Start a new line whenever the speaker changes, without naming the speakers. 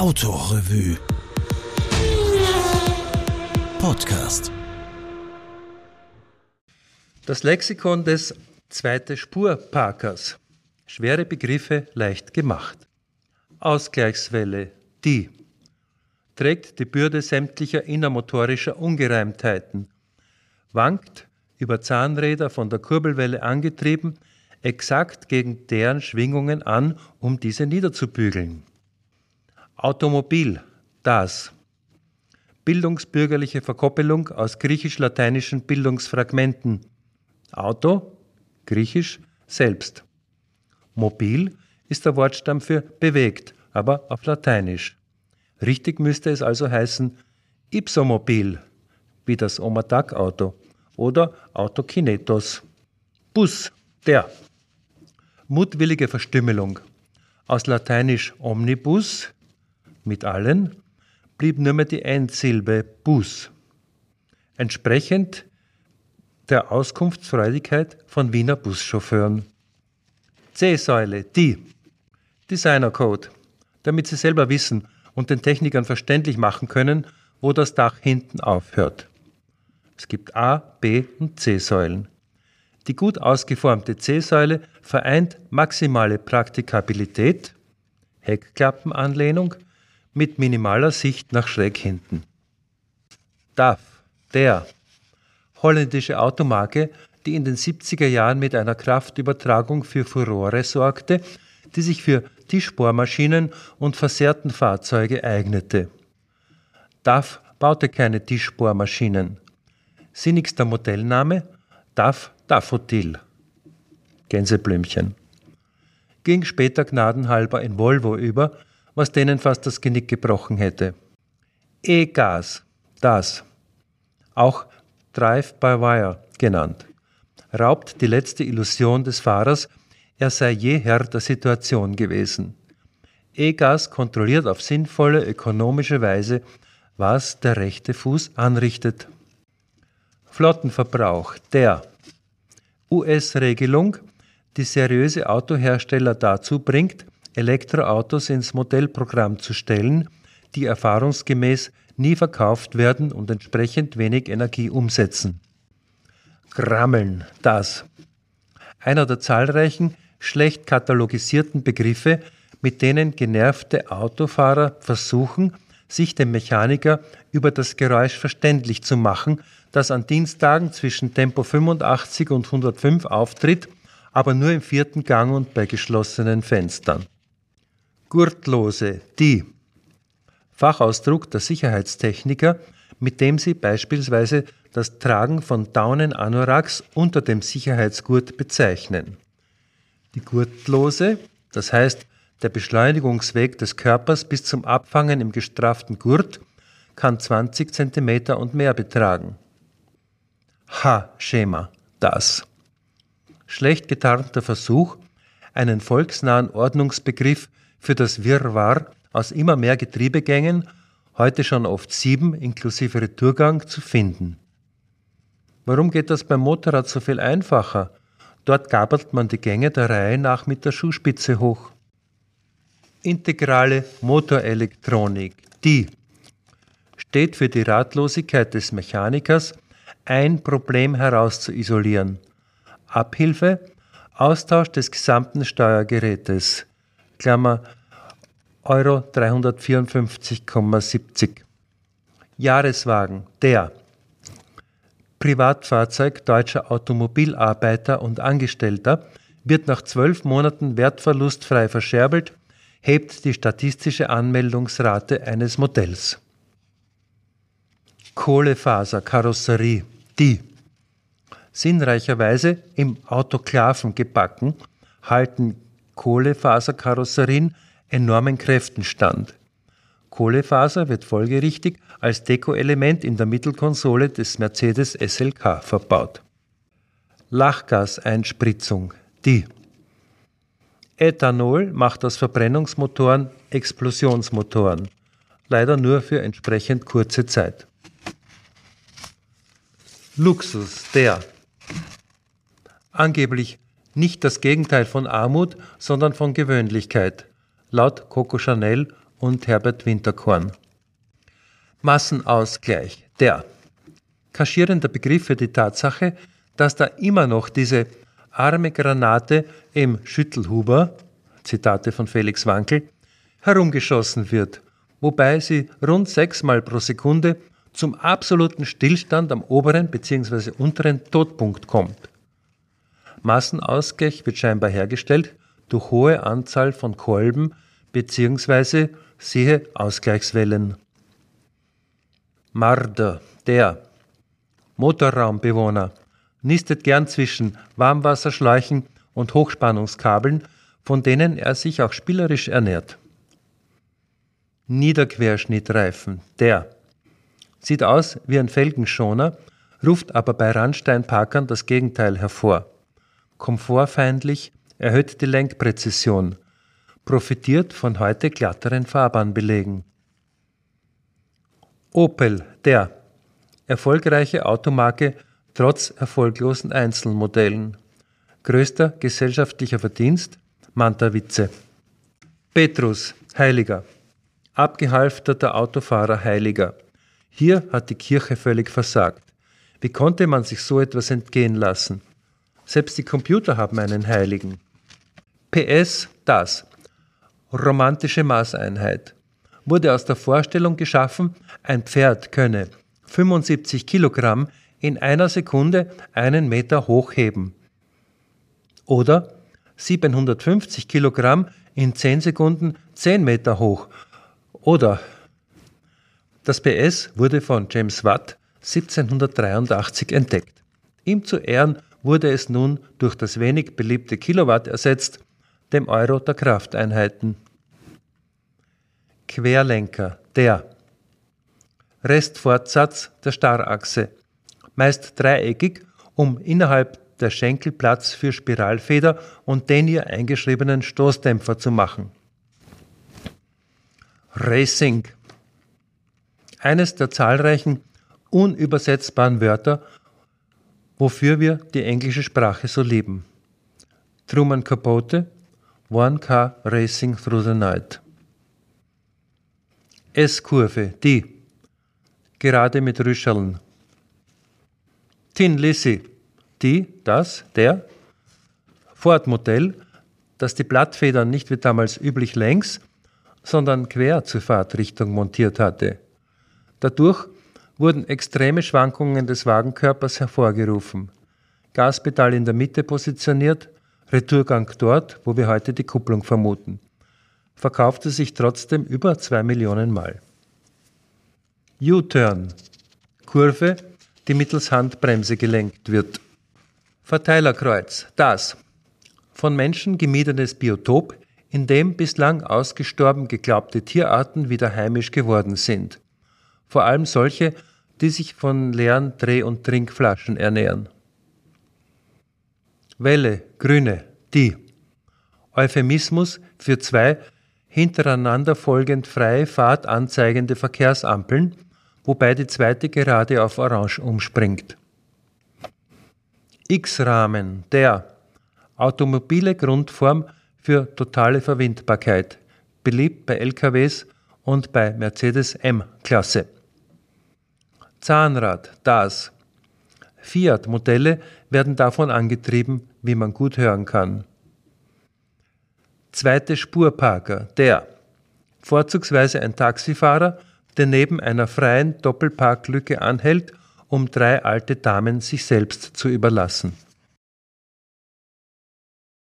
Autorevue Podcast
Das Lexikon des Zweite Spurparkers. Schwere Begriffe leicht gemacht. Ausgleichswelle, die trägt die Bürde sämtlicher innermotorischer Ungereimtheiten, wankt über Zahnräder von der Kurbelwelle angetrieben, exakt gegen deren Schwingungen an, um diese niederzubügeln. Automobil, das. Bildungsbürgerliche Verkoppelung aus griechisch-lateinischen Bildungsfragmenten. Auto, griechisch, selbst. Mobil ist der Wortstamm für bewegt, aber auf Lateinisch. Richtig müsste es also heißen Ipsomobil, wie das Omatak-Auto, oder Autokinetos. Bus, der. Mutwillige Verstümmelung. Aus Lateinisch omnibus, mit allen, blieb nur mehr die Endsilbe Bus. Entsprechend der Auskunftsfreudigkeit von Wiener Buschauffeuren. C-Säule, die. Designercode, damit Sie selber wissen und den Technikern verständlich machen können, wo das Dach hinten aufhört. Es gibt A, B und C-Säulen. Die gut ausgeformte C-Säule vereint maximale Praktikabilität, Heckklappenanlehnung, mit minimaler Sicht nach schräg hinten. DAF, der holländische Automarke, die in den 70er Jahren mit einer Kraftübertragung für Furore sorgte, die sich für Tischbohrmaschinen und versehrten Fahrzeuge eignete. DAF baute keine Tischbohrmaschinen. Sinnigster Modellname DAF Daffodil. Gänseblümchen. Ging später gnadenhalber in Volvo über, was denen fast das Genick gebrochen hätte. E-Gas, das. Auch Drive-by-Wire genannt. Raubt die letzte Illusion des Fahrers, er sei je Herr der Situation gewesen. E-Gas kontrolliert auf sinnvolle, ökonomische Weise, was der rechte Fuß anrichtet. Flottenverbrauch, der US-Regelung, die seriöse Autohersteller dazu bringt, Elektroautos ins Modellprogramm zu stellen, die erfahrungsgemäß nie verkauft werden und entsprechend wenig Energie umsetzen. Grammeln, das. Einer der zahlreichen, schlecht katalogisierten Begriffe, mit denen genervte Autofahrer versuchen, sich dem Mechaniker über das Geräusch verständlich zu machen, das an Dienstagen zwischen Tempo 85 und 105 auftritt, aber nur im vierten Gang und bei geschlossenen Fenstern. Gurtlose, die Fachausdruck der Sicherheitstechniker, mit dem sie beispielsweise das Tragen von Daunenanoraks unter dem Sicherheitsgurt bezeichnen. Die Gurtlose, das heißt der Beschleunigungsweg des Körpers bis zum Abfangen im gestrafften Gurt, kann 20 cm und mehr betragen. H-Schema, das. Schlecht getarnter Versuch, einen volksnahen Ordnungsbegriff für das Wirrwarr aus immer mehr Getriebegängen, heute schon oft sieben inklusive Retourgang, zu finden. Warum geht das beim Motorrad so viel einfacher? Dort gabelt man die Gänge der Reihe nach mit der Schuhspitze hoch. Integrale Motorelektronik, die steht für die Ratlosigkeit des Mechanikers, ein Problem herauszuisolieren. Abhilfe, Austausch des gesamten Steuergerätes, Klammer Euro 354,70. Jahreswagen, der Privatfahrzeug deutscher Automobilarbeiter und Angestellter wird nach zwölf Monaten wertverlustfrei verscherbelt, hebt die statistische Anmeldungsrate eines Modells. Kohlefaserkarosserie, die sinnreicherweise im Autoklaven gebacken, halten Kohlefaserkarosserien enormen Kräften stand. Kohlefaser wird folgerichtig als Dekoelement in der Mittelkonsole des Mercedes SLK verbaut. Lachgaseinspritzung, die Ethanol macht aus Verbrennungsmotoren Explosionsmotoren, leider nur für entsprechend kurze Zeit. Luxus, der angeblich nicht das Gegenteil von Armut, sondern von Gewöhnlichkeit, laut Coco Chanel und Herbert Winterkorn. Massenausgleich, der kaschierender Begriff für die Tatsache, dass da immer noch diese arme Granate im Schüttelhuber, Zitate von Felix Wankel, herumgeschossen wird, wobei sie rund sechsmal pro Sekunde zum absoluten Stillstand am oberen bzw. unteren Todpunkt kommt. Massenausgleich wird scheinbar hergestellt durch hohe Anzahl von Kolben bzw. siehe Ausgleichswellen. Marder, der Motorraumbewohner, nistet gern zwischen Warmwasserschläuchen und Hochspannungskabeln, von denen er sich auch spielerisch ernährt. Niederquerschnittreifen, der sieht aus wie ein Felgenschoner, ruft aber bei Randsteinparkern das Gegenteil hervor. Komfortfeindlich, erhöht die Lenkpräzision, profitiert von heute glatteren Fahrbahnbelegen. Opel, der erfolgreiche Automarke trotz erfolglosen Einzelmodellen. Größter gesellschaftlicher Verdienst Manta-Witze. Petrus, Heiliger. Abgehalfterter Autofahrer Heiliger. Hier hat die Kirche völlig versagt. Wie konnte man sich so etwas entgehen lassen? Selbst die Computer haben einen Heiligen. PS, das. Romantische Maßeinheit. Wurde aus der Vorstellung geschaffen, ein Pferd könne 75 Kilogramm in einer Sekunde einen Meter hochheben. Oder 750 Kilogramm in 10 Sekunden 10 Meter hoch. Oder das PS wurde von James Watt 1783 entdeckt. Ihm zu Ehren wurde es nun durch das wenig beliebte Kilowatt ersetzt, dem Euro der Krafteinheiten. Querlenker, der Restfortsatz der Starrachse, meist dreieckig, um innerhalb der Schenkel Platz für Spiralfeder und den ihr eingeschriebenen Stoßdämpfer zu machen. Racing. Eines der zahlreichen unübersetzbaren Wörter, wofür wir die englische Sprache so lieben. Truman Capote, One Car Racing Through the Night. S-Kurve, die. Gerade mit Rüscheln. Tin Lizzy, die, das, der. Ford-Modell, das die Blattfedern nicht wie damals üblich längs, sondern quer zur Fahrtrichtung montiert hatte. Dadurch wurden extreme Schwankungen des Wagenkörpers hervorgerufen. Gaspedal in der Mitte positioniert, Retourgang dort, wo wir heute die Kupplung vermuten. Verkaufte sich trotzdem über zwei Millionen Mal. U-Turn. Kurve, die mittels Handbremse gelenkt wird. Verteilerkreuz. Das. Von Menschen gemiedenes Biotop, in dem bislang ausgestorben geglaubte Tierarten wieder heimisch geworden sind. Vor allem solche, die sich von leeren Dreh- und Trinkflaschen ernähren. Welle, grüne, die. Euphemismus für zwei hintereinander folgend freie Fahrt anzeigende Verkehrsampeln, wobei die zweite gerade auf Orange umspringt. X-Rahmen, der automobile Grundform für totale Verwindbarkeit, beliebt bei LKWs und bei Mercedes M-Klasse. Zahnrad, das. Fiat-Modelle werden davon angetrieben, wie man gut hören kann. Zweite Spurparker, der. Vorzugsweise ein Taxifahrer, der neben einer freien Doppelparklücke anhält, um drei alte Damen sich selbst zu überlassen.